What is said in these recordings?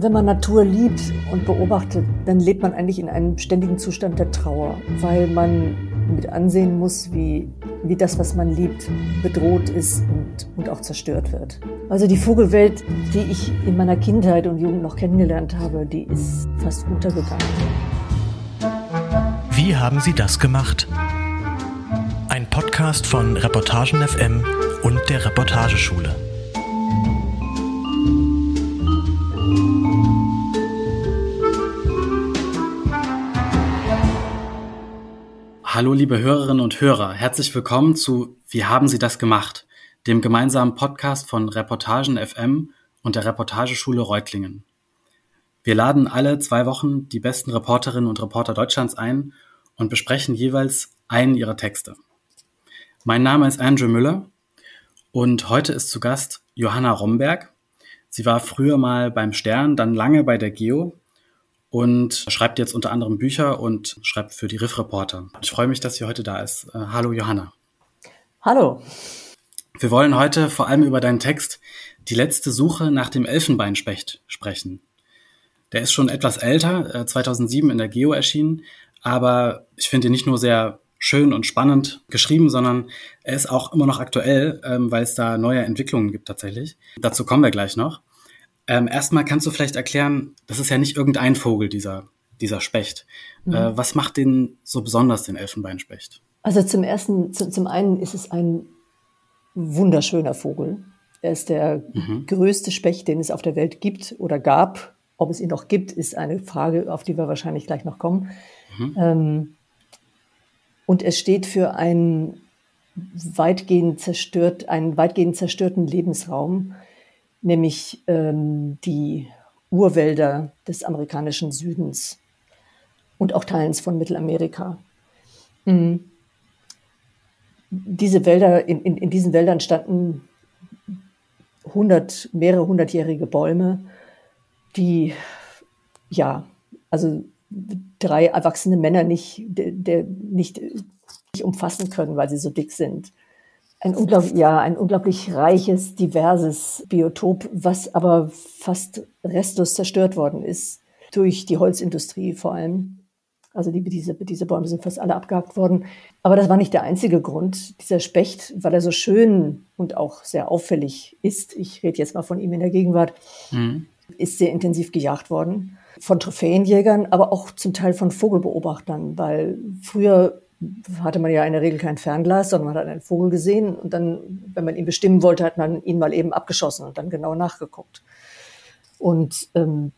Wenn man Natur liebt und beobachtet, dann lebt man eigentlich in einem ständigen Zustand der Trauer, weil man mit ansehen muss, wie, wie das, was man liebt, bedroht ist und, und auch zerstört wird. Also die Vogelwelt, die ich in meiner Kindheit und Jugend noch kennengelernt habe, die ist fast untergegangen. Wie haben Sie das gemacht? Ein Podcast von Reportagen FM und der Reportageschule. Hallo liebe Hörerinnen und Hörer, herzlich willkommen zu Wie haben Sie das gemacht? dem gemeinsamen Podcast von Reportagen FM und der Reportageschule Reutlingen. Wir laden alle zwei Wochen die besten Reporterinnen und Reporter Deutschlands ein und besprechen jeweils einen ihrer Texte. Mein Name ist Andrew Müller und heute ist zu Gast Johanna Romberg. Sie war früher mal beim Stern, dann lange bei der Geo und schreibt jetzt unter anderem Bücher und schreibt für die Riff Reporter. Ich freue mich, dass sie heute da ist. Äh, hallo Johanna. Hallo. Wir wollen heute vor allem über deinen Text Die letzte Suche nach dem Elfenbeinspecht sprechen. Der ist schon etwas älter, äh, 2007 in der Geo erschienen, aber ich finde ihn nicht nur sehr schön und spannend geschrieben, sondern er ist auch immer noch aktuell, ähm, weil es da neue Entwicklungen gibt tatsächlich. Dazu kommen wir gleich noch. Ähm, erstmal kannst du vielleicht erklären, das ist ja nicht irgendein Vogel, dieser, dieser Specht. Mhm. Äh, was macht den so besonders, den Elfenbeinspecht? Also zum ersten, zu, zum einen ist es ein wunderschöner Vogel. Er ist der mhm. größte Specht, den es auf der Welt gibt oder gab. Ob es ihn noch gibt, ist eine Frage, auf die wir wahrscheinlich gleich noch kommen. Mhm. Ähm, und er steht für einen weitgehend zerstört, einen weitgehend zerstörten Lebensraum, nämlich ähm, die Urwälder des amerikanischen Südens und auch Teilens von Mittelamerika. Mhm. Diese Wälder, in, in, in diesen Wäldern standen hundert, mehrere hundertjährige Bäume, die, ja, also drei erwachsene Männer nicht, der, der nicht, nicht umfassen können, weil sie so dick sind ein unglaublich, ja, ein unglaublich reiches, diverses Biotop, was aber fast restlos zerstört worden ist durch die Holzindustrie vor allem. Also die, diese, diese Bäume sind fast alle abgehakt worden. Aber das war nicht der einzige Grund. Dieser Specht, weil er so schön und auch sehr auffällig ist, ich rede jetzt mal von ihm in der Gegenwart, mhm. ist sehr intensiv gejagt worden. Von Trophäenjägern, aber auch zum Teil von Vogelbeobachtern, weil früher hatte man ja in der Regel kein Fernglas, sondern man hat einen Vogel gesehen und dann, wenn man ihn bestimmen wollte, hat man ihn mal eben abgeschossen und dann genau nachgeguckt. Und ähm,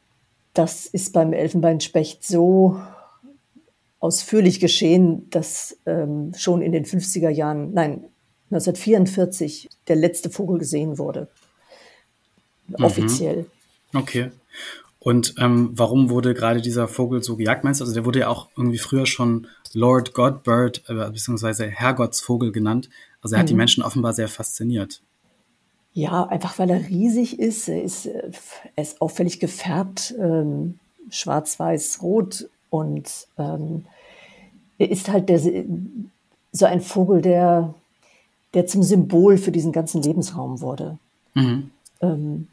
das ist beim Elfenbeinspecht so ausführlich geschehen, dass ähm, schon in den 50er Jahren, nein, 1944 der letzte Vogel gesehen wurde. Mhm. Offiziell. Okay. Und ähm, warum wurde gerade dieser Vogel so gejagt, meinst du? Also der wurde ja auch irgendwie früher schon Lord Godbird, äh, beziehungsweise Herrgottsvogel genannt. Also er hat mhm. die Menschen offenbar sehr fasziniert. Ja, einfach weil er riesig ist. Er ist, äh, er ist auffällig gefärbt, ähm, schwarz, weiß, rot. Und ähm, er ist halt der, so ein Vogel, der, der zum Symbol für diesen ganzen Lebensraum wurde. Mhm. Ähm,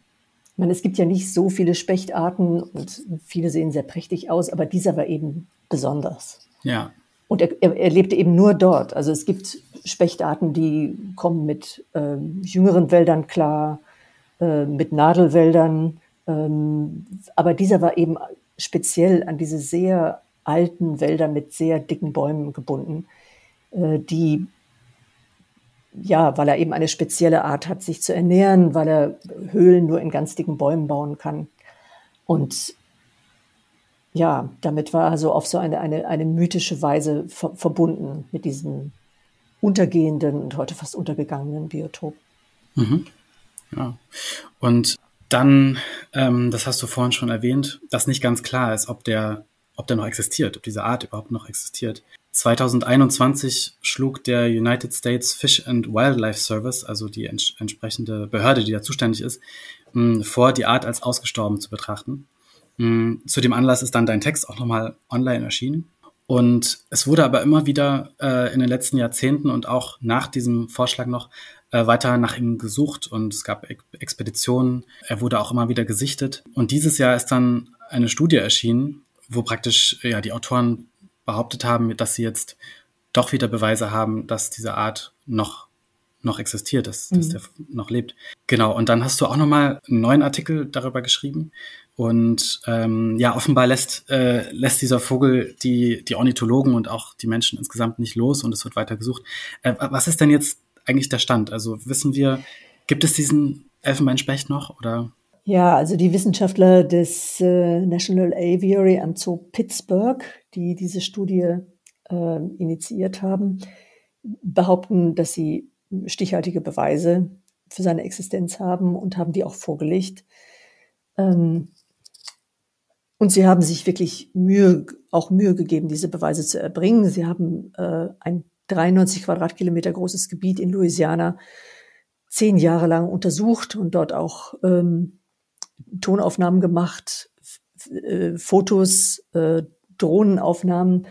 ich meine, es gibt ja nicht so viele Spechtarten und viele sehen sehr prächtig aus, aber dieser war eben besonders. Ja. Und er, er, lebte eben nur dort. Also es gibt Spechtarten, die kommen mit ähm, jüngeren Wäldern klar, äh, mit Nadelwäldern. Ähm, aber dieser war eben speziell an diese sehr alten Wälder mit sehr dicken Bäumen gebunden, äh, die ja, weil er eben eine spezielle Art hat, sich zu ernähren, weil er Höhlen nur in ganz dicken Bäumen bauen kann. Und ja, damit war er so auf so eine, eine, eine mythische Weise ver verbunden mit diesem untergehenden und heute fast untergegangenen Biotop. Mhm. Ja. Und dann, ähm, das hast du vorhin schon erwähnt, dass nicht ganz klar ist, ob der, ob der noch existiert, ob diese Art überhaupt noch existiert. 2021 schlug der United States Fish and Wildlife Service, also die ents entsprechende Behörde, die da zuständig ist, vor, die Art als ausgestorben zu betrachten. Mh, zu dem Anlass ist dann dein Text auch nochmal online erschienen. Und es wurde aber immer wieder äh, in den letzten Jahrzehnten und auch nach diesem Vorschlag noch äh, weiter nach ihm gesucht und es gab Expeditionen. Er wurde auch immer wieder gesichtet. Und dieses Jahr ist dann eine Studie erschienen, wo praktisch ja die Autoren behauptet haben, dass sie jetzt doch wieder Beweise haben, dass diese Art noch noch existiert, dass, mhm. dass der noch lebt. Genau, und dann hast du auch nochmal einen neuen Artikel darüber geschrieben. Und ähm, ja, offenbar lässt, äh, lässt dieser Vogel die, die Ornithologen und auch die Menschen insgesamt nicht los und es wird weiter gesucht. Äh, was ist denn jetzt eigentlich der Stand? Also wissen wir, gibt es diesen Elfenbeinspecht noch oder? Ja, also die Wissenschaftler des äh, National Aviary am Zoo Pittsburgh, die diese Studie äh, initiiert haben, behaupten, dass sie stichhaltige Beweise für seine Existenz haben und haben die auch vorgelegt. Ähm, und sie haben sich wirklich Mühe, auch Mühe gegeben, diese Beweise zu erbringen. Sie haben äh, ein 93 Quadratkilometer großes Gebiet in Louisiana zehn Jahre lang untersucht und dort auch ähm, Tonaufnahmen gemacht, äh, Fotos, äh, Drohnenaufnahmen,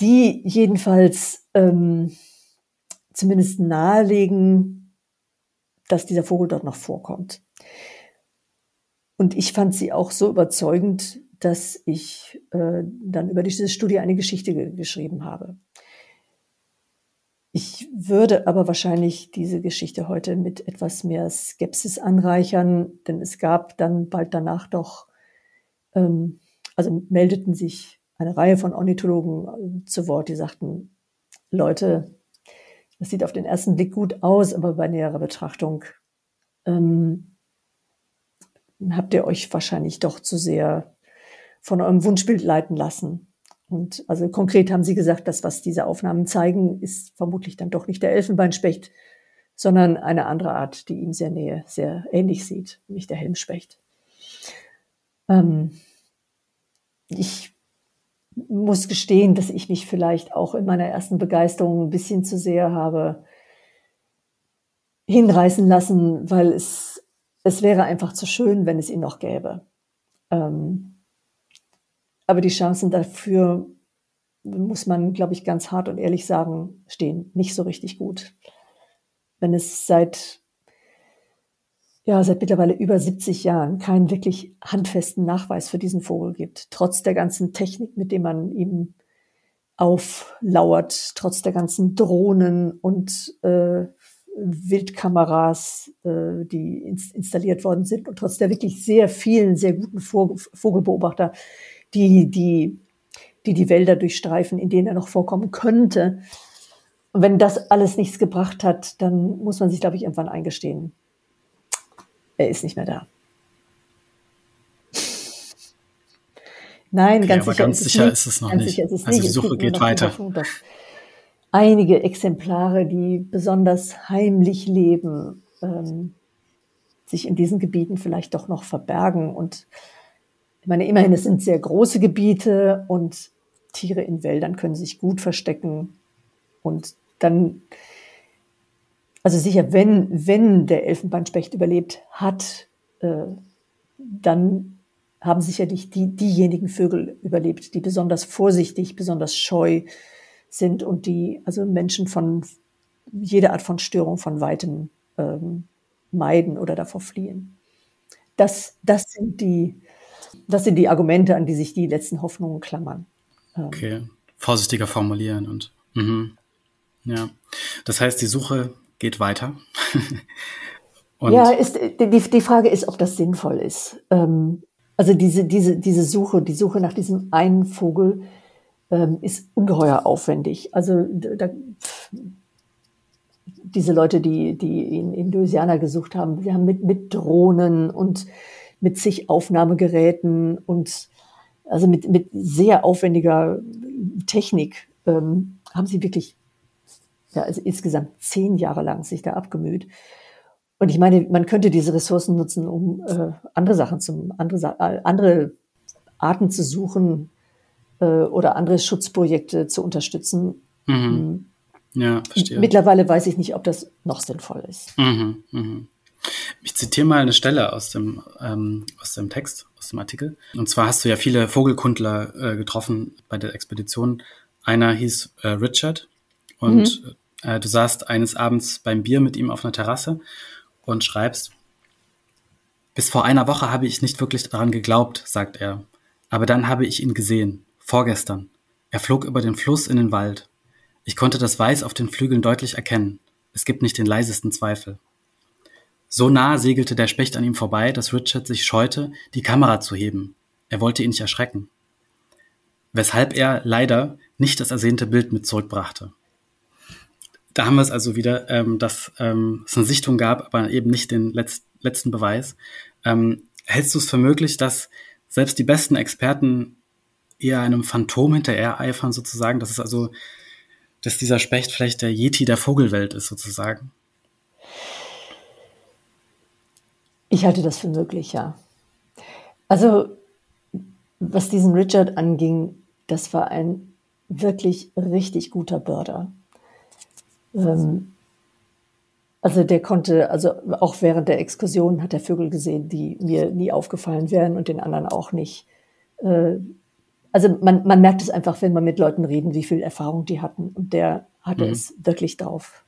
die jedenfalls ähm, zumindest nahelegen, dass dieser Vogel dort noch vorkommt. Und ich fand sie auch so überzeugend, dass ich äh, dann über diese Studie eine Geschichte ge geschrieben habe. Ich würde aber wahrscheinlich diese Geschichte heute mit etwas mehr Skepsis anreichern, denn es gab dann bald danach doch, ähm, also meldeten sich eine Reihe von Ornithologen äh, zu Wort, die sagten, Leute, das sieht auf den ersten Blick gut aus, aber bei näherer Betrachtung ähm, habt ihr euch wahrscheinlich doch zu sehr von eurem Wunschbild leiten lassen. Und also konkret haben sie gesagt, das, was diese Aufnahmen zeigen, ist vermutlich dann doch nicht der Elfenbeinspecht, sondern eine andere Art, die ihm sehr nähe, sehr ähnlich sieht, nämlich der Helmspecht. Ähm, ich muss gestehen, dass ich mich vielleicht auch in meiner ersten Begeisterung ein bisschen zu sehr habe hinreißen lassen, weil es, es wäre einfach zu schön, wenn es ihn noch gäbe. Ähm, aber die Chancen dafür, muss man, glaube ich, ganz hart und ehrlich sagen, stehen nicht so richtig gut. Wenn es seit ja, seit mittlerweile über 70 Jahren keinen wirklich handfesten Nachweis für diesen Vogel gibt. Trotz der ganzen Technik, mit dem man ihm auflauert, trotz der ganzen Drohnen und äh, Wildkameras, äh, die ins installiert worden sind und trotz der wirklich sehr vielen, sehr guten Vogelbeobachter, die die, die, die Wälder durchstreifen, in denen er noch vorkommen könnte. Und wenn das alles nichts gebracht hat, dann muss man sich, glaube ich, irgendwann eingestehen, er ist nicht mehr da. Nein, okay, ganz aber sicher, ganz ist, sicher nicht. ist es noch ganz nicht. Sicher ist es also nicht. die Suche geht weiter. Hoffnung, einige Exemplare, die besonders heimlich leben, ähm, sich in diesen Gebieten vielleicht doch noch verbergen. Und ich meine, immerhin, es sind sehr große Gebiete und Tiere in Wäldern können sich gut verstecken. Und dann also sicher, wenn, wenn der Elfenbeinspecht überlebt hat, äh, dann haben sicherlich die, diejenigen Vögel überlebt, die besonders vorsichtig, besonders scheu sind und die also Menschen von jeder Art von Störung von weitem ähm, meiden oder davor fliehen. Das, das, sind die, das sind die Argumente, an die sich die letzten Hoffnungen klammern. Ähm. Okay, vorsichtiger formulieren und mhm. ja. Das heißt, die Suche geht weiter. ja, ist, die, die Frage ist, ob das sinnvoll ist. Ähm, also diese, diese, diese Suche, die Suche nach diesem einen Vogel ähm, ist ungeheuer aufwendig. Also da, diese Leute, die, die in, in Louisiana gesucht haben, sie haben mit, mit Drohnen und mit sich Aufnahmegeräten und also mit, mit sehr aufwendiger Technik ähm, haben sie wirklich ja, also insgesamt zehn Jahre lang sich da abgemüht. Und ich meine, man könnte diese Ressourcen nutzen, um äh, andere Sachen zum, andere, äh, andere Arten zu suchen äh, oder andere Schutzprojekte zu unterstützen. Mhm. Hm. Ja, verstehe. Mittlerweile weiß ich nicht, ob das noch sinnvoll ist. Mhm, mhm. Ich zitiere mal eine Stelle aus dem, ähm, aus dem Text, aus dem Artikel. Und zwar hast du ja viele Vogelkundler äh, getroffen bei der Expedition. Einer hieß äh, Richard und mhm Äh, du saßt eines Abends beim Bier mit ihm auf einer Terrasse und schreibst, bis vor einer Woche habe ich nicht wirklich daran geglaubt, sagt er. Aber dann habe ich ihn gesehen, vorgestern. Er flog über den Fluss in den Wald. Ich konnte das Weiß auf den Flügeln deutlich erkennen. Es gibt nicht den leisesten Zweifel. So nah segelte der Specht an ihm vorbei, dass Richard sich scheute, die Kamera zu heben. Er wollte ihn nicht erschrecken. Weshalb er leider nicht das ersehnte Bild mit zurückbrachte. Da haben wir es also wieder, ähm, dass ähm, es eine Sichtung gab, aber eben nicht den Letz letzten Beweis. Ähm, hältst du es für möglich, dass selbst die besten Experten eher einem Phantom hinterher eifern sozusagen? Das ist also, dass dieser Specht vielleicht der Yeti der Vogelwelt ist sozusagen? Ich halte das für möglich, ja. Also, was diesen Richard anging, das war ein wirklich richtig guter Börder. Ähm, also der konnte, also auch während der Exkursion hat er Vögel gesehen, die mir nie aufgefallen wären und den anderen auch nicht. Äh, also man, man merkt es einfach, wenn man mit Leuten reden, wie viel Erfahrung die hatten. Und der hatte mhm. es wirklich drauf.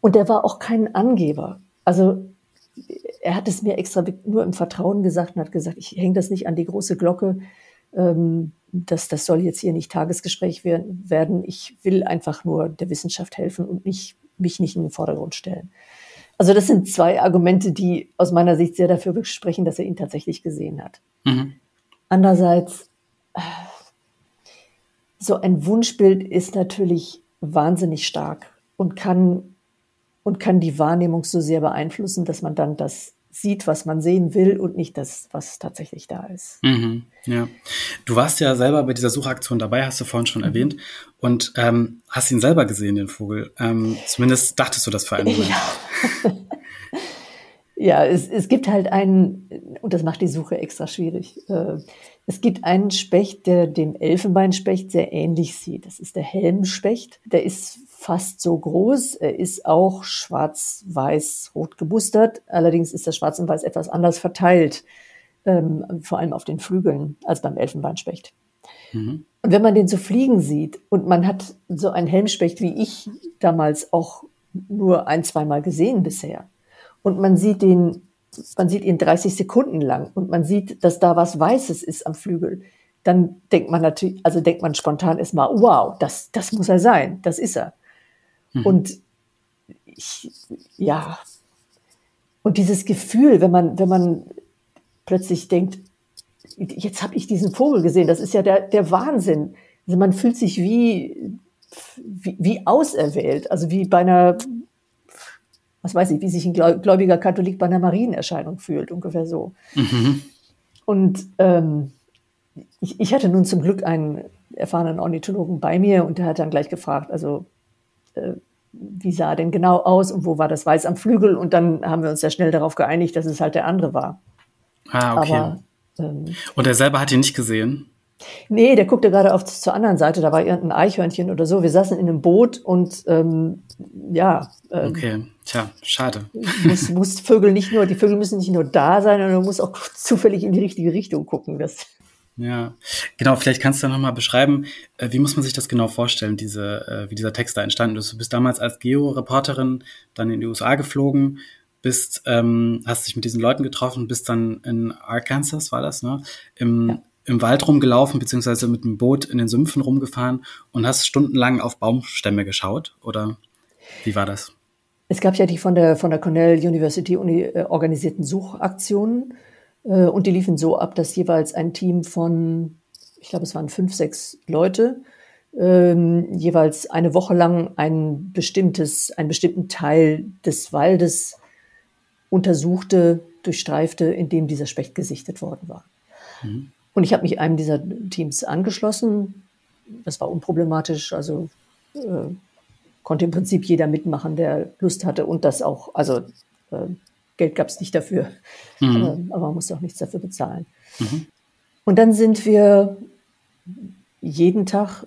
Und der war auch kein Angeber. Also er hat es mir extra nur im Vertrauen gesagt und hat gesagt, ich hänge das nicht an die große Glocke. Ähm, das, das soll jetzt hier nicht Tagesgespräch werden. Ich will einfach nur der Wissenschaft helfen und nicht, mich nicht in den Vordergrund stellen. Also das sind zwei Argumente, die aus meiner Sicht sehr dafür sprechen, dass er ihn tatsächlich gesehen hat. Mhm. Andererseits, so ein Wunschbild ist natürlich wahnsinnig stark und kann, und kann die Wahrnehmung so sehr beeinflussen, dass man dann das sieht, was man sehen will und nicht das, was tatsächlich da ist. Mhm, ja. Du warst ja selber bei dieser Suchaktion dabei, hast du vorhin schon mhm. erwähnt, und ähm, hast ihn selber gesehen, den Vogel. Ähm, zumindest dachtest du das für einen Moment. Ja, ja es, es gibt halt einen, und das macht die Suche extra schwierig. Äh, es gibt einen Specht, der dem Elfenbeinspecht sehr ähnlich sieht. Das ist der Helmspecht. Der ist fast so groß. Er ist auch schwarz-weiß-rot gebustert. Allerdings ist das Schwarz und Weiß etwas anders verteilt, ähm, vor allem auf den Flügeln als beim Elfenbeinspecht. Mhm. Und wenn man den so fliegen sieht und man hat so einen Helmspecht wie ich damals auch nur ein, zweimal gesehen bisher und man sieht den, man sieht ihn 30 Sekunden lang und man sieht, dass da was Weißes ist am Flügel, dann denkt man natürlich, also denkt man spontan erstmal, wow, das, das muss er sein, das ist er. Mhm. Und ich, ja, und dieses Gefühl, wenn man, wenn man plötzlich denkt, jetzt habe ich diesen Vogel gesehen, das ist ja der, der Wahnsinn. Also man fühlt sich wie, wie, wie auserwählt, also wie bei einer, was weiß ich, wie sich ein gläubiger Katholik bei einer Marienerscheinung fühlt, ungefähr so. Mhm. Und ähm, ich, ich hatte nun zum Glück einen erfahrenen Ornithologen bei mir und der hat dann gleich gefragt, also äh, wie sah er denn genau aus und wo war das Weiß am Flügel? Und dann haben wir uns sehr schnell darauf geeinigt, dass es halt der andere war. Ah, okay. Aber, ähm, und er selber hat ihn nicht gesehen? Nee, der guckte gerade auf zur anderen Seite, da war irgendein Eichhörnchen oder so. Wir saßen in einem Boot und ähm, ja. Ähm, okay, tja, schade. Muss, muss Vögel nicht nur, die Vögel müssen nicht nur da sein, sondern du musst auch zufällig in die richtige Richtung gucken. Das ja, genau. Vielleicht kannst du noch mal beschreiben, äh, wie muss man sich das genau vorstellen, diese, äh, wie dieser Text da entstanden ist. Du bist damals als Geo-Reporterin dann in die USA geflogen, bist, ähm, hast dich mit diesen Leuten getroffen, bist dann in Arkansas, war das, ne? Im, ja. Im Wald rumgelaufen, beziehungsweise mit dem Boot in den Sümpfen rumgefahren und hast stundenlang auf Baumstämme geschaut, oder wie war das? Es gab ja die von der, von der Cornell University Uni, äh, organisierten Suchaktionen äh, und die liefen so ab, dass jeweils ein Team von, ich glaube, es waren fünf, sechs Leute, ähm, jeweils eine Woche lang ein bestimmtes, einen bestimmten Teil des Waldes untersuchte, durchstreifte, in dem dieser Specht gesichtet worden war. Mhm. Und ich habe mich einem dieser Teams angeschlossen. Das war unproblematisch, also äh, konnte im Prinzip jeder mitmachen, der Lust hatte und das auch, also äh, Geld gab es nicht dafür, mhm. aber, aber, man musste auch nichts dafür bezahlen. Mhm. Und dann sind wir jeden Tag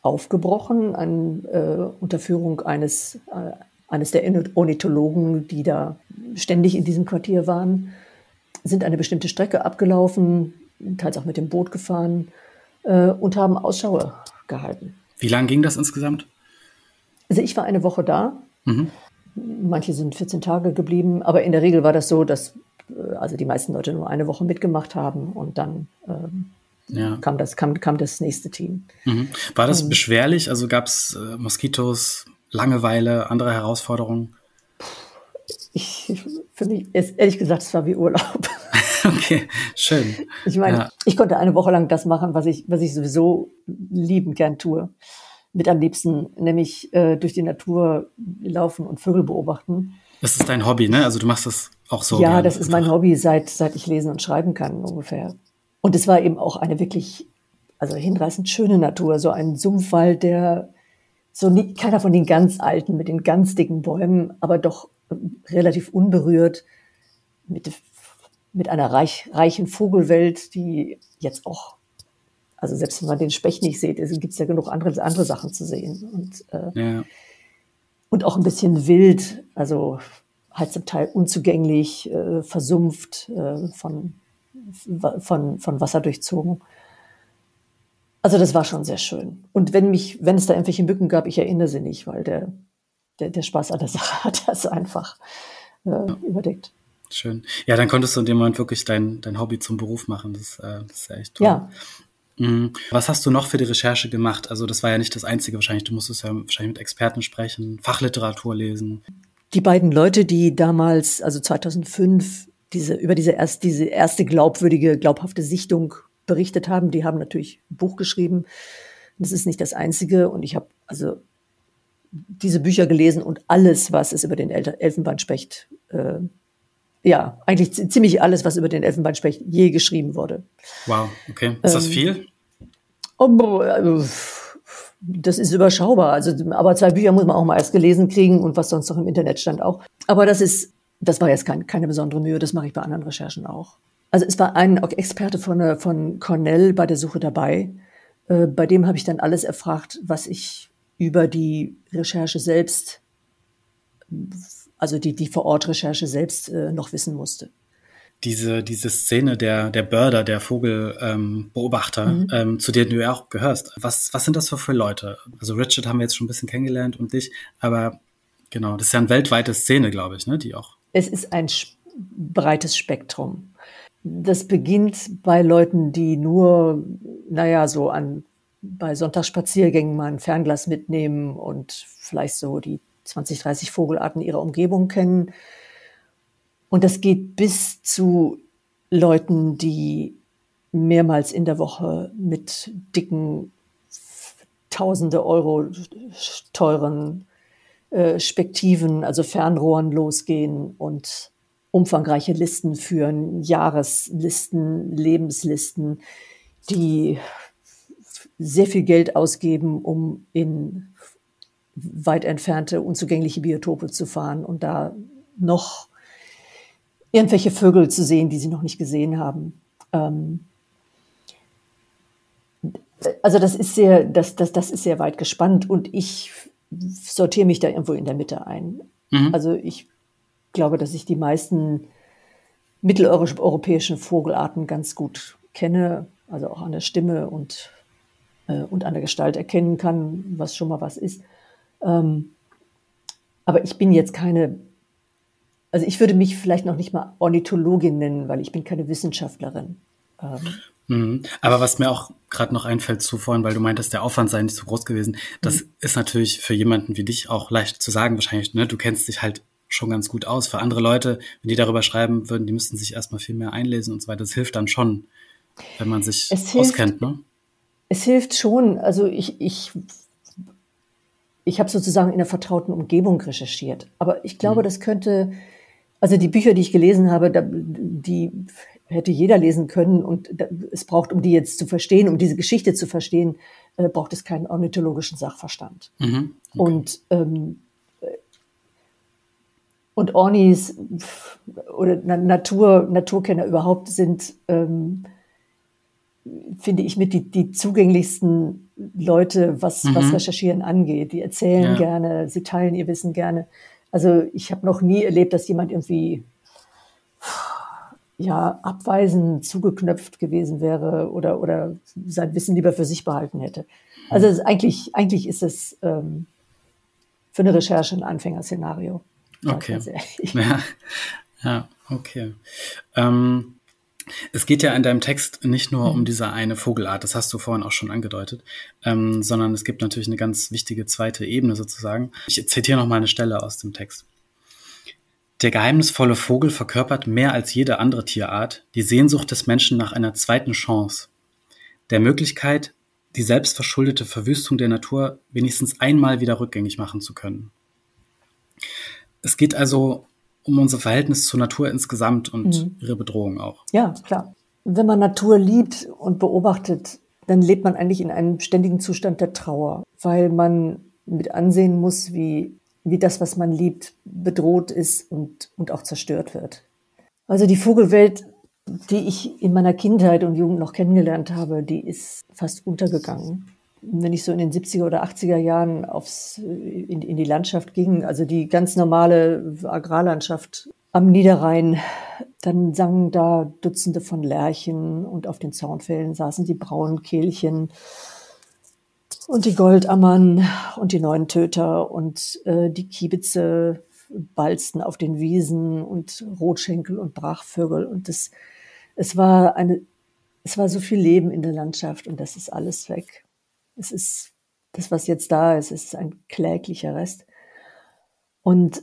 aufgebrochen an äh, Unterführung eines, äh, eines der Ornithologen, die da ständig in diesem Quartier waren, sind eine bestimmte Strecke abgelaufen, teils auch mit dem Boot gefahren äh, und haben Ausschau gehalten. Wie lang ging das insgesamt? Also ich war eine Woche da. Mhm. Manche sind 14 Tage geblieben, aber in der Regel war das so, dass äh, also die meisten Leute nur eine Woche mitgemacht haben und dann ähm, ja. kam, das, kam, kam das nächste Team. Mhm. War das ähm, beschwerlich? Also gab es äh, Moskitos, Langeweile, andere Herausforderungen? Ich, für mich, ehrlich gesagt, es war wie Urlaub. okay, schön. Ich meine, ja. ich konnte eine Woche lang das machen, was ich, was ich sowieso liebend gern tue mit am liebsten, nämlich äh, durch die Natur laufen und Vögel beobachten. Das ist dein Hobby, ne? Also du machst das auch so. Ja, gerne. das ist mein Hobby, seit, seit ich lesen und schreiben kann ungefähr. Und es war eben auch eine wirklich, also hinreißend schöne Natur, so ein Sumpfwald, der so nicht, keiner von den ganz alten mit den ganz dicken Bäumen, aber doch relativ unberührt mit, mit einer reich, reichen Vogelwelt, die jetzt auch also selbst wenn man den Specht nicht sieht, gibt es ja genug andere, andere Sachen zu sehen. Und, äh, ja. und auch ein bisschen wild, also halt zum Teil unzugänglich, äh, versumpft, äh, von, von, von Wasser durchzogen. Also das war schon sehr schön. Und wenn mich, wenn es da irgendwelche Mücken gab, ich erinnere sie nicht, weil der, der, der Spaß an der Sache hat das einfach äh, ja. überdeckt. Schön. Ja, dann konntest du in dem Moment wirklich dein, dein Hobby zum Beruf machen. Das, äh, das ist ja echt toll. Ja, Mhm. Was hast du noch für die Recherche gemacht? Also das war ja nicht das Einzige wahrscheinlich. Du musstest ja wahrscheinlich mit Experten sprechen, Fachliteratur lesen. Die beiden Leute, die damals, also 2005, diese, über diese, erst, diese erste glaubwürdige, glaubhafte Sichtung berichtet haben, die haben natürlich ein Buch geschrieben. Das ist nicht das Einzige. Und ich habe also diese Bücher gelesen und alles, was es über den Elfenbeinspecht äh, ja, eigentlich ziemlich alles, was über den Elfenbeinspecht je geschrieben wurde. Wow, okay. Ist das ähm, viel? Oh, äh, das ist überschaubar. Also, aber zwei Bücher muss man auch mal erst gelesen kriegen und was sonst noch im Internet stand auch. Aber das ist, das war jetzt kein, keine besondere Mühe. Das mache ich bei anderen Recherchen auch. Also es war ein Experte von, äh, von Cornell bei der Suche dabei. Äh, bei dem habe ich dann alles erfragt, was ich über die Recherche selbst also die, die Vor-Ort-Recherche selbst äh, noch wissen musste. Diese, diese Szene der, der Börder, der Vogelbeobachter, ähm, mhm. ähm, zu denen du ja auch gehörst. Was, was sind das für, für Leute? Also Richard haben wir jetzt schon ein bisschen kennengelernt und dich, aber genau, das ist ja eine weltweite Szene, glaube ich, ne, die auch. Es ist ein breites Spektrum. Das beginnt bei Leuten, die nur, naja, so an, bei Sonntagsspaziergängen mal ein Fernglas mitnehmen und vielleicht so die 20, 30 Vogelarten ihrer Umgebung kennen. Und das geht bis zu Leuten, die mehrmals in der Woche mit dicken, tausende Euro teuren äh, Spektiven, also Fernrohren losgehen und umfangreiche Listen führen, Jahreslisten, Lebenslisten, die sehr viel Geld ausgeben, um in weit entfernte, unzugängliche Biotope zu fahren und da noch irgendwelche Vögel zu sehen, die sie noch nicht gesehen haben. Ähm also das ist sehr, das, das, das ist sehr weit gespannt und ich sortiere mich da irgendwo in der Mitte ein. Mhm. Also ich glaube, dass ich die meisten mitteleuropäischen Vogelarten ganz gut kenne, also auch an der Stimme und, äh, und an der Gestalt erkennen kann, was schon mal was ist. Ähm, aber ich bin jetzt keine, also ich würde mich vielleicht noch nicht mal Ornithologin nennen, weil ich bin keine Wissenschaftlerin. Ähm, mhm. aber was mir auch gerade noch einfällt zuvor, weil du meintest, der Aufwand sei nicht so groß gewesen, das mhm. ist natürlich für jemanden wie dich auch leicht zu sagen wahrscheinlich. Ne? Du kennst dich halt schon ganz gut aus. Für andere Leute, wenn die darüber schreiben würden, die müssten sich erstmal viel mehr einlesen und so weiter. Das hilft dann schon, wenn man sich es auskennt. Hilft, ne? Es hilft schon. Also ich, ich ich habe sozusagen in der vertrauten Umgebung recherchiert. Aber ich glaube, mhm. das könnte, also die Bücher, die ich gelesen habe, die hätte jeder lesen können. Und es braucht, um die jetzt zu verstehen, um diese Geschichte zu verstehen, äh, braucht es keinen ornithologischen Sachverstand. Mhm. Okay. Und ähm, und Ornis oder Natur, Naturkenner überhaupt sind ähm, finde ich, mit die, die zugänglichsten Leute, was, mhm. was Recherchieren angeht. Die erzählen ja. gerne, sie teilen ihr Wissen gerne. Also ich habe noch nie erlebt, dass jemand irgendwie ja, abweisend zugeknöpft gewesen wäre oder, oder sein Wissen lieber für sich behalten hätte. Also ist eigentlich, eigentlich ist es, ähm, für eine Recherche ein Anfängerszenario. Okay. Ja, ja, okay. Ähm, es geht ja in deinem Text nicht nur mhm. um diese eine Vogelart, das hast du vorhin auch schon angedeutet, ähm, sondern es gibt natürlich eine ganz wichtige zweite Ebene sozusagen. Ich zitiere noch mal eine Stelle aus dem Text. Der geheimnisvolle Vogel verkörpert mehr als jede andere Tierart die Sehnsucht des Menschen nach einer zweiten Chance, der Möglichkeit, die selbstverschuldete Verwüstung der Natur wenigstens einmal wieder rückgängig machen zu können. Es geht also um unser Verhältnis zur Natur insgesamt und mhm. ihre Bedrohung auch. Ja, klar. Wenn man Natur liebt und beobachtet, dann lebt man eigentlich in einem ständigen Zustand der Trauer, weil man mit ansehen muss, wie, wie das, was man liebt, bedroht ist und, und auch zerstört wird. Also die Vogelwelt, die ich in meiner Kindheit und Jugend noch kennengelernt habe, die ist fast untergegangen wenn ich so in den 70er oder 80er Jahren aufs, in, in die Landschaft ging, also die ganz normale Agrarlandschaft am Niederrhein, dann sangen da Dutzende von Lerchen und auf den Zaunfällen saßen die braunen Kehlchen und die Goldammern und die neuen Töter und äh, die Kiebitze balzten auf den Wiesen und Rotschenkel und Brachvögel und das, es war eine, es war so viel Leben in der Landschaft und das ist alles weg. Es ist das, was jetzt da ist, ist ein kläglicher Rest. Und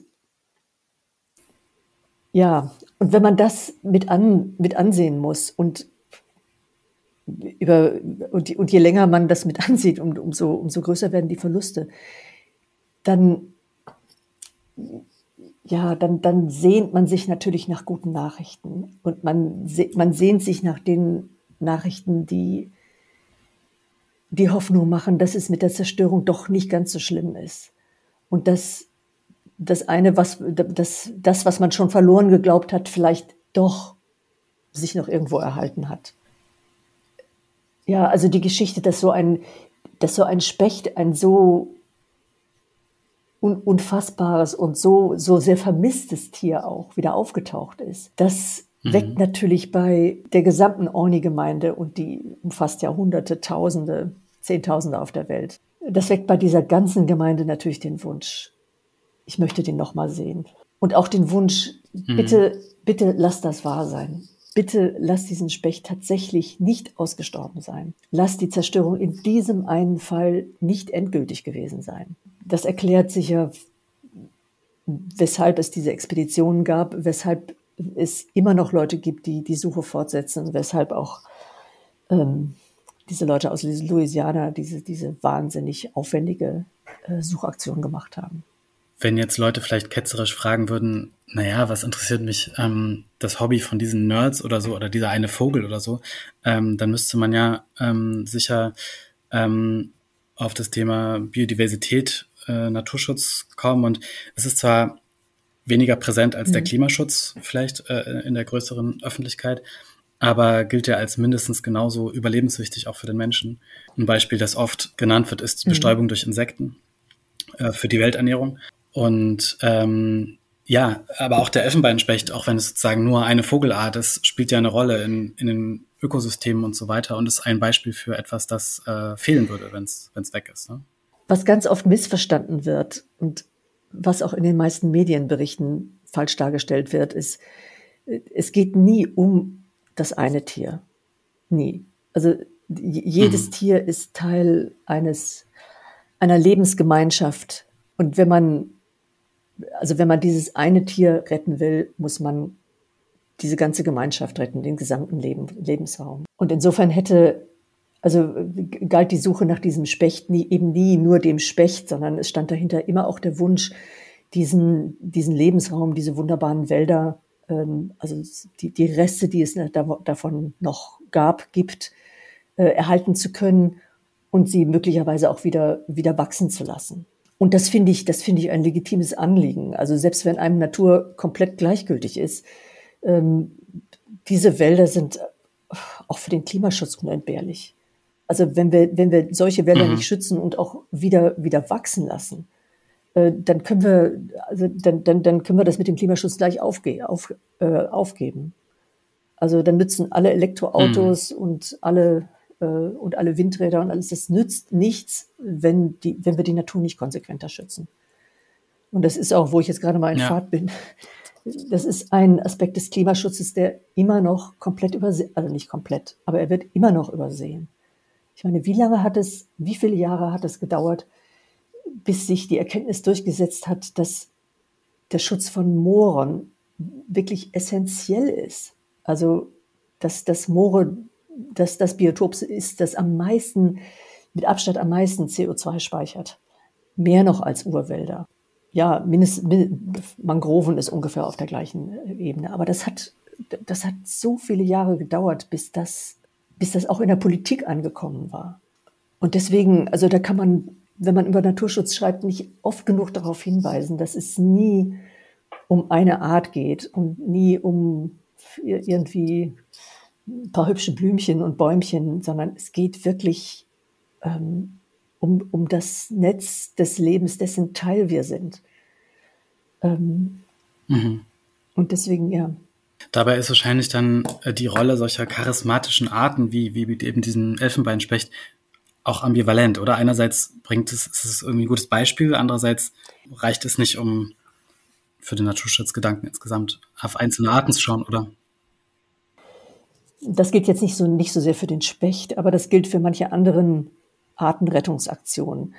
ja, und wenn man das mit, an, mit ansehen muss und über, und, und je länger man das mit ansieht, um, umso, umso größer werden die Verluste, dann, ja, dann, dann sehnt man sich natürlich nach guten Nachrichten und man, man sehnt sich nach den Nachrichten, die, die Hoffnung machen, dass es mit der Zerstörung doch nicht ganz so schlimm ist. Und dass das eine, was, das, das, was man schon verloren geglaubt hat, vielleicht doch sich noch irgendwo erhalten hat. Ja, also die Geschichte, dass so ein, dass so ein Specht ein so un unfassbares und so, so sehr vermisstes Tier auch wieder aufgetaucht ist, das mhm. weckt natürlich bei der gesamten Orni-Gemeinde und die umfasst ja Hunderte, Tausende, Zehntausende auf der Welt. Das weckt bei dieser ganzen Gemeinde natürlich den Wunsch, ich möchte den nochmal sehen. Und auch den Wunsch, mhm. bitte, bitte lass das wahr sein. Bitte lass diesen Specht tatsächlich nicht ausgestorben sein. Lass die Zerstörung in diesem einen Fall nicht endgültig gewesen sein. Das erklärt sicher, weshalb es diese Expeditionen gab, weshalb es immer noch Leute gibt, die die Suche fortsetzen, weshalb auch ähm, diese Leute aus Louisiana diese, diese wahnsinnig aufwendige äh, Suchaktion gemacht haben. Wenn jetzt Leute vielleicht ketzerisch fragen würden, naja, was interessiert mich ähm, das Hobby von diesen Nerds oder so oder dieser eine Vogel oder so, ähm, dann müsste man ja ähm, sicher ähm, auf das Thema Biodiversität, äh, Naturschutz kommen. Und es ist zwar weniger präsent als mhm. der Klimaschutz vielleicht äh, in der größeren Öffentlichkeit, aber gilt ja als mindestens genauso überlebenswichtig auch für den Menschen. Ein Beispiel, das oft genannt wird, ist mhm. Bestäubung mhm. durch Insekten äh, für die Welternährung. Und ähm, ja, aber auch der Elfenbeinspecht, auch wenn es sozusagen nur eine Vogelart ist, spielt ja eine Rolle in, in den Ökosystemen und so weiter und ist ein Beispiel für etwas, das äh, fehlen würde, wenn es weg ist. Ne? Was ganz oft missverstanden wird und was auch in den meisten Medienberichten falsch dargestellt wird, ist, es geht nie um das eine Tier. Nie. Also jedes mhm. Tier ist Teil eines, einer Lebensgemeinschaft. Und wenn man, also wenn man dieses eine Tier retten will, muss man diese ganze Gemeinschaft retten, den gesamten Leben, Lebensraum. Und insofern hätte, also galt die Suche nach diesem Specht nie, eben nie nur dem Specht, sondern es stand dahinter immer auch der Wunsch, diesen, diesen Lebensraum, diese wunderbaren Wälder ähm, also die, die Reste, die es davon noch gab, gibt, äh, erhalten zu können und sie möglicherweise auch wieder, wieder wachsen zu lassen. Und das finde ich, das finde ich ein legitimes Anliegen. Also selbst wenn einem Natur komplett gleichgültig ist, ähm, diese Wälder sind auch für den Klimaschutz unentbehrlich. Also wenn wir, wenn wir solche Wälder mhm. nicht schützen und auch wieder, wieder wachsen lassen, äh, dann können wir, also dann, dann, dann können wir das mit dem Klimaschutz gleich aufge auf, äh, aufgeben. Also dann nützen alle Elektroautos mhm. und alle äh, und alle Windräder und alles, das nützt nichts, wenn die, wenn wir die Natur nicht konsequenter schützen. Und das ist auch, wo ich jetzt gerade mal in ja. Fahrt bin. Das ist ein Aspekt des Klimaschutzes, der immer noch komplett übersehen, also nicht komplett, aber er wird immer noch übersehen. Ich meine, wie lange hat es, wie viele Jahre hat es gedauert, bis sich die Erkenntnis durchgesetzt hat, dass der Schutz von Mooren wirklich essentiell ist. Also, dass das Moore, dass das Biotop ist, das am meisten, mit Abstand am meisten CO2 speichert. Mehr noch als Urwälder. Ja, mindestens, Mangroven ist ungefähr auf der gleichen Ebene. Aber das hat, das hat so viele Jahre gedauert, bis das, bis das auch in der Politik angekommen war. Und deswegen, also da kann man wenn man über Naturschutz schreibt, nicht oft genug darauf hinweisen, dass es nie um eine Art geht und nie um irgendwie ein paar hübsche Blümchen und Bäumchen, sondern es geht wirklich ähm, um, um das Netz des Lebens, dessen Teil wir sind. Ähm, mhm. Und deswegen, ja. Dabei ist wahrscheinlich dann äh, die Rolle solcher charismatischen Arten wie, wie eben diesen Elfenbeinspecht auch ambivalent, oder? Einerseits bringt es, ist es irgendwie ein gutes Beispiel, andererseits reicht es nicht, um für den Naturschutzgedanken insgesamt auf einzelne Arten zu schauen, oder? Das gilt jetzt nicht so, nicht so sehr für den Specht, aber das gilt für manche anderen Artenrettungsaktionen.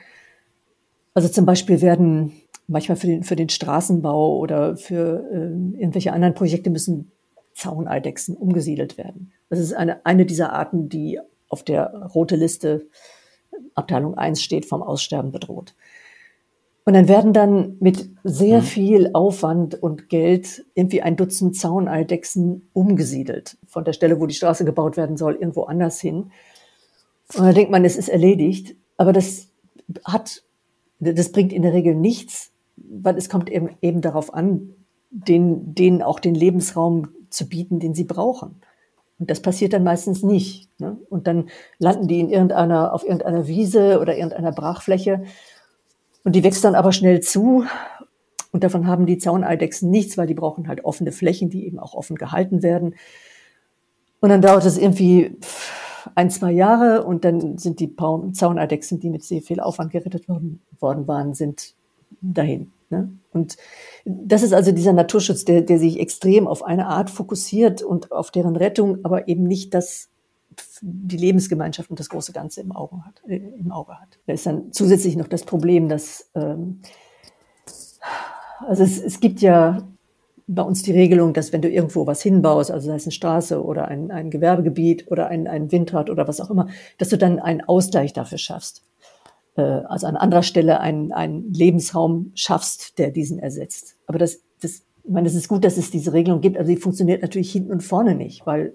Also zum Beispiel werden manchmal für den, für den Straßenbau oder für äh, irgendwelche anderen Projekte müssen Zauneidechsen umgesiedelt werden. Das ist eine, eine dieser Arten, die auf der rote Liste Abteilung 1 steht, vom Aussterben bedroht. Und dann werden dann mit sehr mhm. viel Aufwand und Geld irgendwie ein Dutzend Zauneidechsen umgesiedelt. Von der Stelle, wo die Straße gebaut werden soll, irgendwo anders hin. Und da denkt man, es ist erledigt. Aber das hat, das bringt in der Regel nichts, weil es kommt eben, eben darauf an, den, denen auch den Lebensraum zu bieten, den sie brauchen. Und das passiert dann meistens nicht. Ne? Und dann landen die in irgendeiner, auf irgendeiner Wiese oder irgendeiner Brachfläche. Und die wächst dann aber schnell zu. Und davon haben die Zauneidechsen nichts, weil die brauchen halt offene Flächen, die eben auch offen gehalten werden. Und dann dauert es irgendwie ein, zwei Jahre und dann sind die Zauneidechsen, die mit sehr viel Aufwand gerettet worden, worden waren, sind dahin. Ne? Und das ist also dieser Naturschutz, der, der sich extrem auf eine Art fokussiert und auf deren Rettung, aber eben nicht das die Lebensgemeinschaft und das große Ganze im Auge hat. Äh, im Auge hat. Da ist dann zusätzlich noch das Problem, dass ähm, also es, es gibt ja bei uns die Regelung, dass wenn du irgendwo was hinbaust, also sei es eine Straße oder ein, ein Gewerbegebiet oder ein, ein Windrad oder was auch immer, dass du dann einen Ausgleich dafür schaffst. Äh, also an anderer Stelle einen, einen Lebensraum schaffst, der diesen ersetzt. Aber das, das, ich meine, es ist gut, dass es diese Regelung gibt, aber sie funktioniert natürlich hinten und vorne nicht, weil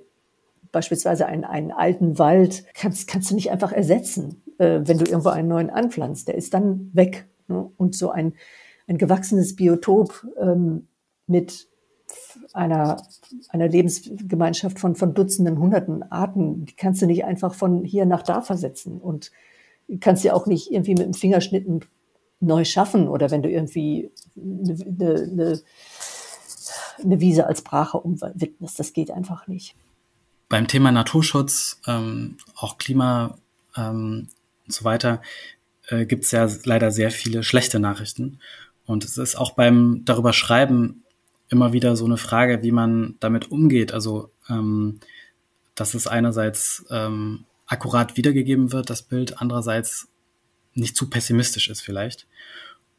beispielsweise einen, einen alten Wald kannst, kannst du nicht einfach ersetzen, äh, wenn du irgendwo einen neuen anpflanzt. Der ist dann weg. Ne? Und so ein, ein gewachsenes Biotop ähm, mit einer, einer Lebensgemeinschaft von, von Dutzenden, Hunderten Arten, die kannst du nicht einfach von hier nach da versetzen. Und kannst ja auch nicht irgendwie mit dem Fingerschnitten neu schaffen oder wenn du irgendwie eine, eine, eine Wiese als Brache umwidmest. Das geht einfach nicht. Beim Thema Naturschutz, ähm, auch Klima ähm, und so weiter, äh, gibt es ja leider sehr viele schlechte Nachrichten. Und es ist auch beim darüber Schreiben immer wieder so eine Frage, wie man damit umgeht. Also, ähm, dass es einerseits ähm, akkurat wiedergegeben wird, das Bild, andererseits nicht zu pessimistisch ist vielleicht.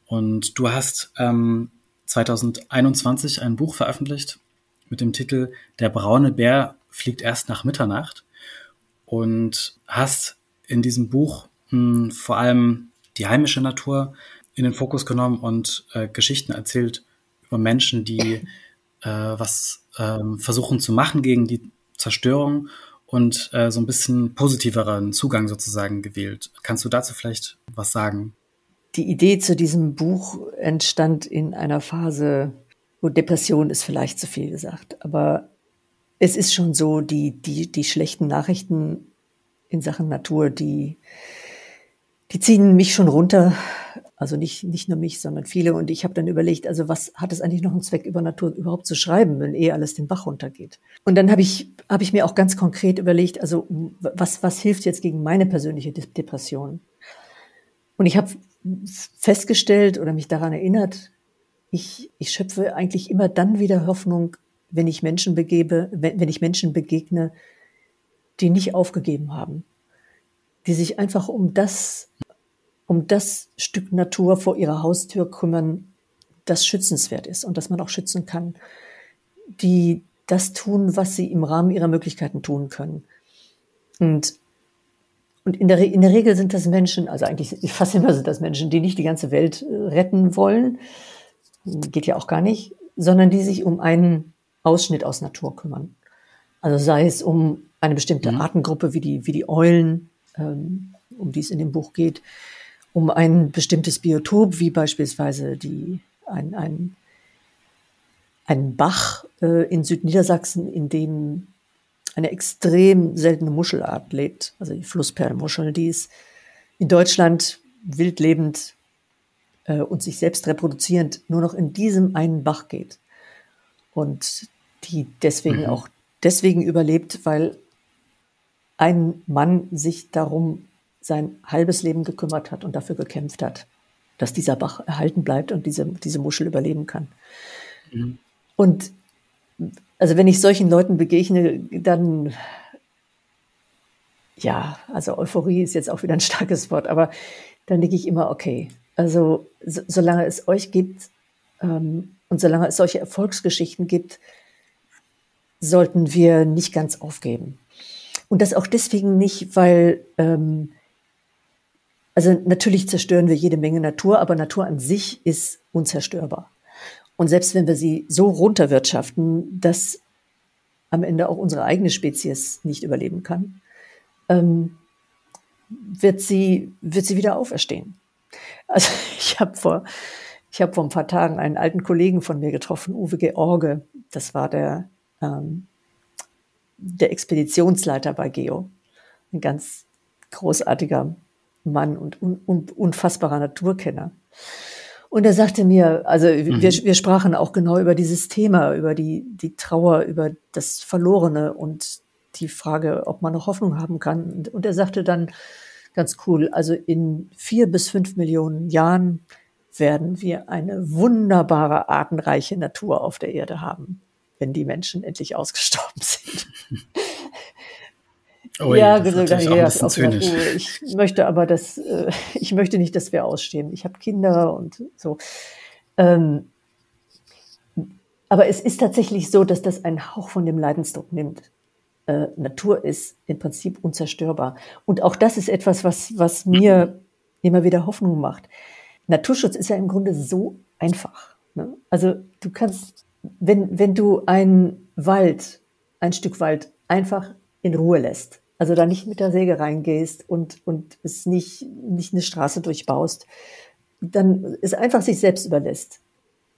Und du hast ähm, 2021 ein Buch veröffentlicht mit dem Titel Der braune Bär fliegt erst nach Mitternacht und hast in diesem Buch mh, hm, vor allem die heimische Natur in den Fokus genommen und äh, Geschichten erzählt über Menschen, die äh, was äh, versuchen zu machen gegen die Zerstörung und äh, so ein bisschen positiveren Zugang sozusagen gewählt. Kannst du dazu vielleicht was sagen? Die Idee zu diesem Buch entstand in einer Phase, wo Depression ist vielleicht zu viel gesagt, aber es ist schon so, die, die, die schlechten Nachrichten in Sachen Natur, die, die ziehen mich schon runter. Also nicht, nicht nur mich, sondern viele. Und ich habe dann überlegt, also was hat es eigentlich noch einen Zweck, über Natur überhaupt zu schreiben, wenn eh alles den Bach runtergeht? Und dann habe ich, hab ich mir auch ganz konkret überlegt, also was, was hilft jetzt gegen meine persönliche Depression? Und ich habe festgestellt oder mich daran erinnert, ich, ich schöpfe eigentlich immer dann wieder Hoffnung, wenn ich Menschen begebe, wenn, wenn ich Menschen begegne, die nicht aufgegeben haben, die sich einfach um das, um das Stück Natur vor ihrer Haustür kümmern, das schützenswert ist und das man auch schützen kann, die das tun, was sie im Rahmen ihrer Möglichkeiten tun können. Und, und in, der, in der Regel sind das Menschen, also eigentlich fast immer sind das Menschen, die nicht die ganze Welt äh, retten wollen, geht ja auch gar nicht, sondern die sich um einen Ausschnitt aus Natur kümmern. Also sei es um eine bestimmte mhm. Artengruppe wie die, wie die Eulen, ähm, um die es in dem Buch geht, um ein bestimmtes Biotop, wie beispielsweise die, ein, ein, ein Bach äh, in Südniedersachsen, in dem eine extrem seltene Muschelart lebt, also die Flussperlmuschel, die ist in Deutschland wildlebend äh, und sich selbst reproduzierend nur noch in diesem einen Bach geht. Und die deswegen mhm. auch deswegen überlebt, weil ein Mann sich darum sein halbes Leben gekümmert hat und dafür gekämpft hat, dass dieser Bach erhalten bleibt und diese, diese Muschel überleben kann. Mhm. Und also wenn ich solchen Leuten begegne, dann ja, also Euphorie ist jetzt auch wieder ein starkes Wort, aber dann denke ich immer, okay, also so, solange es euch gibt ähm, und solange es solche Erfolgsgeschichten gibt, sollten wir nicht ganz aufgeben. Und das auch deswegen nicht, weil, ähm, also natürlich zerstören wir jede Menge Natur, aber Natur an sich ist unzerstörbar. Und selbst wenn wir sie so runterwirtschaften, dass am Ende auch unsere eigene Spezies nicht überleben kann, ähm, wird sie, wird sie wieder auferstehen. Also ich habe vor, ich habe vor ein paar Tagen einen alten Kollegen von mir getroffen, Uwe George. Das war der, ähm, der Expeditionsleiter bei Geo. Ein ganz großartiger Mann und un, un, unfassbarer Naturkenner. Und er sagte mir, also mhm. wir, wir sprachen auch genau über dieses Thema, über die, die Trauer, über das Verlorene und die Frage, ob man noch Hoffnung haben kann. Und er sagte dann ganz cool, also in vier bis fünf Millionen Jahren werden wir eine wunderbare, artenreiche Natur auf der Erde haben, wenn die Menschen endlich ausgestorben sind. Oh ja, das ist ja, ja, auch zynisch. Ich möchte aber das, äh, ich möchte nicht, dass wir ausstehen. Ich habe Kinder und so. Ähm, aber es ist tatsächlich so, dass das einen Hauch von dem Leidensdruck nimmt. Äh, Natur ist im Prinzip unzerstörbar. Und auch das ist etwas, was, was mir immer wieder Hoffnung macht. Naturschutz ist ja im Grunde so einfach. Ne? Also du kannst, wenn, wenn du einen Wald, ein Stück Wald einfach in Ruhe lässt, also da nicht mit der Säge reingehst und, und es nicht, nicht eine Straße durchbaust, dann es einfach sich selbst überlässt,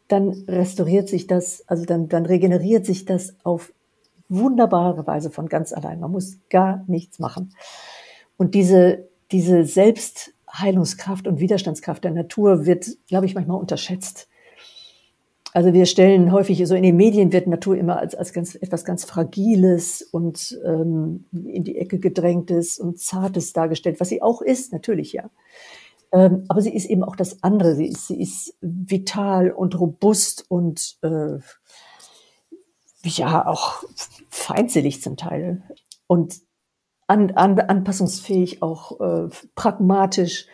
dann restauriert sich das, also dann, dann regeneriert sich das auf wunderbare Weise von ganz allein. Man muss gar nichts machen. Und diese, diese Selbstheilungskraft und Widerstandskraft der Natur wird, glaube ich, manchmal unterschätzt. Also wir stellen häufig, so in den Medien wird Natur immer als, als ganz, etwas ganz Fragiles und ähm, in die Ecke gedrängtes und Zartes dargestellt, was sie auch ist, natürlich ja. Ähm, aber sie ist eben auch das andere. Sie ist, sie ist vital und robust und äh, ja auch feindselig zum Teil und an, an, anpassungsfähig, auch äh, pragmatisch.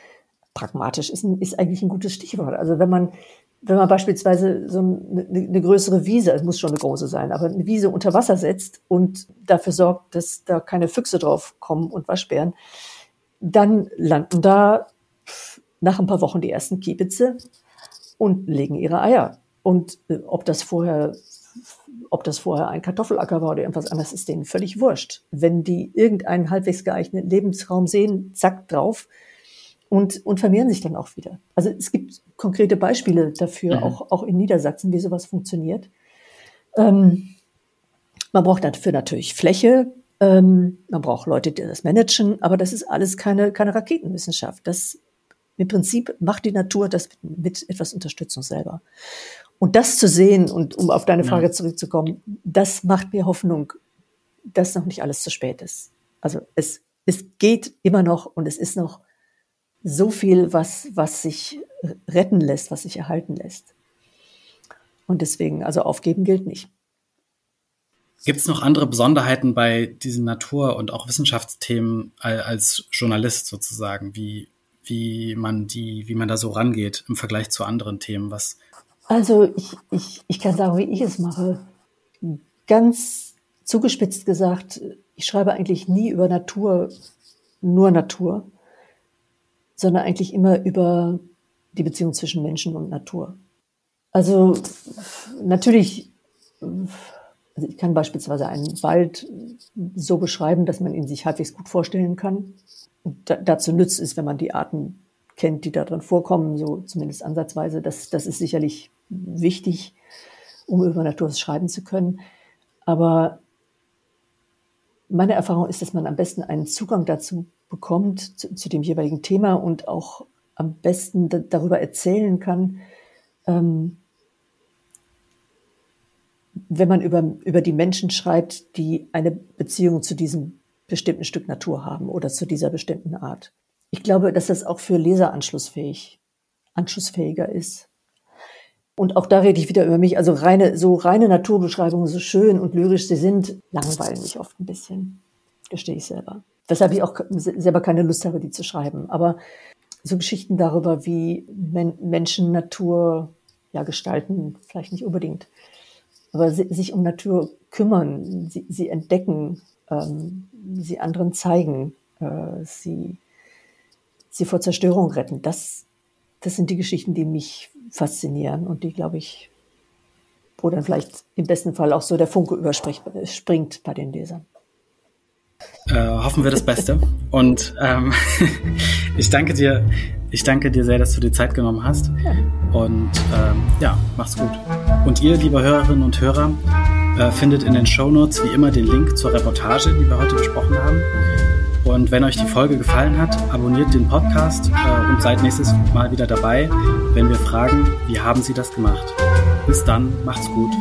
Pragmatisch ist, ein, ist eigentlich ein gutes Stichwort. Also wenn man wenn man beispielsweise so eine, eine größere Wiese, es muss schon eine große sein, aber eine Wiese unter Wasser setzt und dafür sorgt, dass da keine Füchse drauf kommen und Waschbären, dann landen da nach ein paar Wochen die ersten Kiebitze und legen ihre Eier. Und äh, ob das vorher, ob das vorher ein Kartoffelacker war oder irgendwas anderes, ist denen völlig wurscht. Wenn die irgendeinen halbwegs geeigneten Lebensraum sehen, zack drauf, und, und vermehren sich dann auch wieder. Also es gibt konkrete Beispiele dafür, mhm. auch, auch in Niedersachsen, wie sowas funktioniert. Ähm, man braucht dafür natürlich Fläche, ähm, man braucht Leute, die das managen, aber das ist alles keine, keine Raketenwissenschaft. Das im Prinzip macht die Natur das mit etwas Unterstützung selber. Und das zu sehen und um auf deine Frage ja. zurückzukommen, das macht mir Hoffnung, dass noch nicht alles zu spät ist. Also es, es geht immer noch und es ist noch so viel, was, was sich retten lässt, was sich erhalten lässt. Und deswegen, also aufgeben gilt nicht. Gibt es noch andere Besonderheiten bei diesen Natur- und auch Wissenschaftsthemen als Journalist sozusagen, wie, wie man die, wie man da so rangeht im Vergleich zu anderen Themen? Was also ich, ich, ich kann sagen, wie ich es mache. Ganz zugespitzt gesagt, ich schreibe eigentlich nie über Natur, nur Natur, sondern eigentlich immer über die Beziehung zwischen Menschen und Natur. Also natürlich also ich kann beispielsweise einen Wald so beschreiben, dass man ihn sich halbwegs gut vorstellen kann. Da, dazu nützt es, wenn man die Arten kennt, die da drin vorkommen, so zumindest ansatzweise. Das, das ist sicherlich wichtig, um über Natur schreiben zu können. Aber meine Erfahrung ist, dass man am besten einen Zugang dazu bekommt, zu, zu dem jeweiligen Thema und auch am besten darüber erzählen kann, ähm, wenn man über, über die Menschen schreibt, die eine Beziehung zu diesem bestimmten Stück Natur haben oder zu dieser bestimmten Art. Ich glaube, dass das auch für Leser anschlussfähig, anschlussfähiger ist. Und auch da rede ich wieder über mich. Also reine, so reine Naturbeschreibungen, so schön und lyrisch sie sind, langweilen mich oft ein bisschen. Gestehe ich selber. Weshalb ich auch selber keine Lust habe, die zu schreiben. Aber so Geschichten darüber, wie Men Menschen Natur ja gestalten, vielleicht nicht unbedingt aber sich um Natur kümmern, sie, sie entdecken, ähm, sie anderen zeigen, äh, sie, sie vor Zerstörung retten. Das, das sind die Geschichten, die mich faszinieren und die, glaube ich, wo dann vielleicht im besten Fall auch so der Funke überspringt bei den Lesern. Äh, hoffen wir das Beste. Und ähm, ich danke dir, ich danke dir sehr, dass du dir Zeit genommen hast. Und ähm, ja, mach's gut. Und ihr, liebe Hörerinnen und Hörer, äh, findet in den Show Notes wie immer den Link zur Reportage, die wir heute besprochen haben. Und wenn euch die Folge gefallen hat, abonniert den Podcast äh, und seid nächstes Mal wieder dabei, wenn wir fragen, wie haben Sie das gemacht? Bis dann, macht's gut.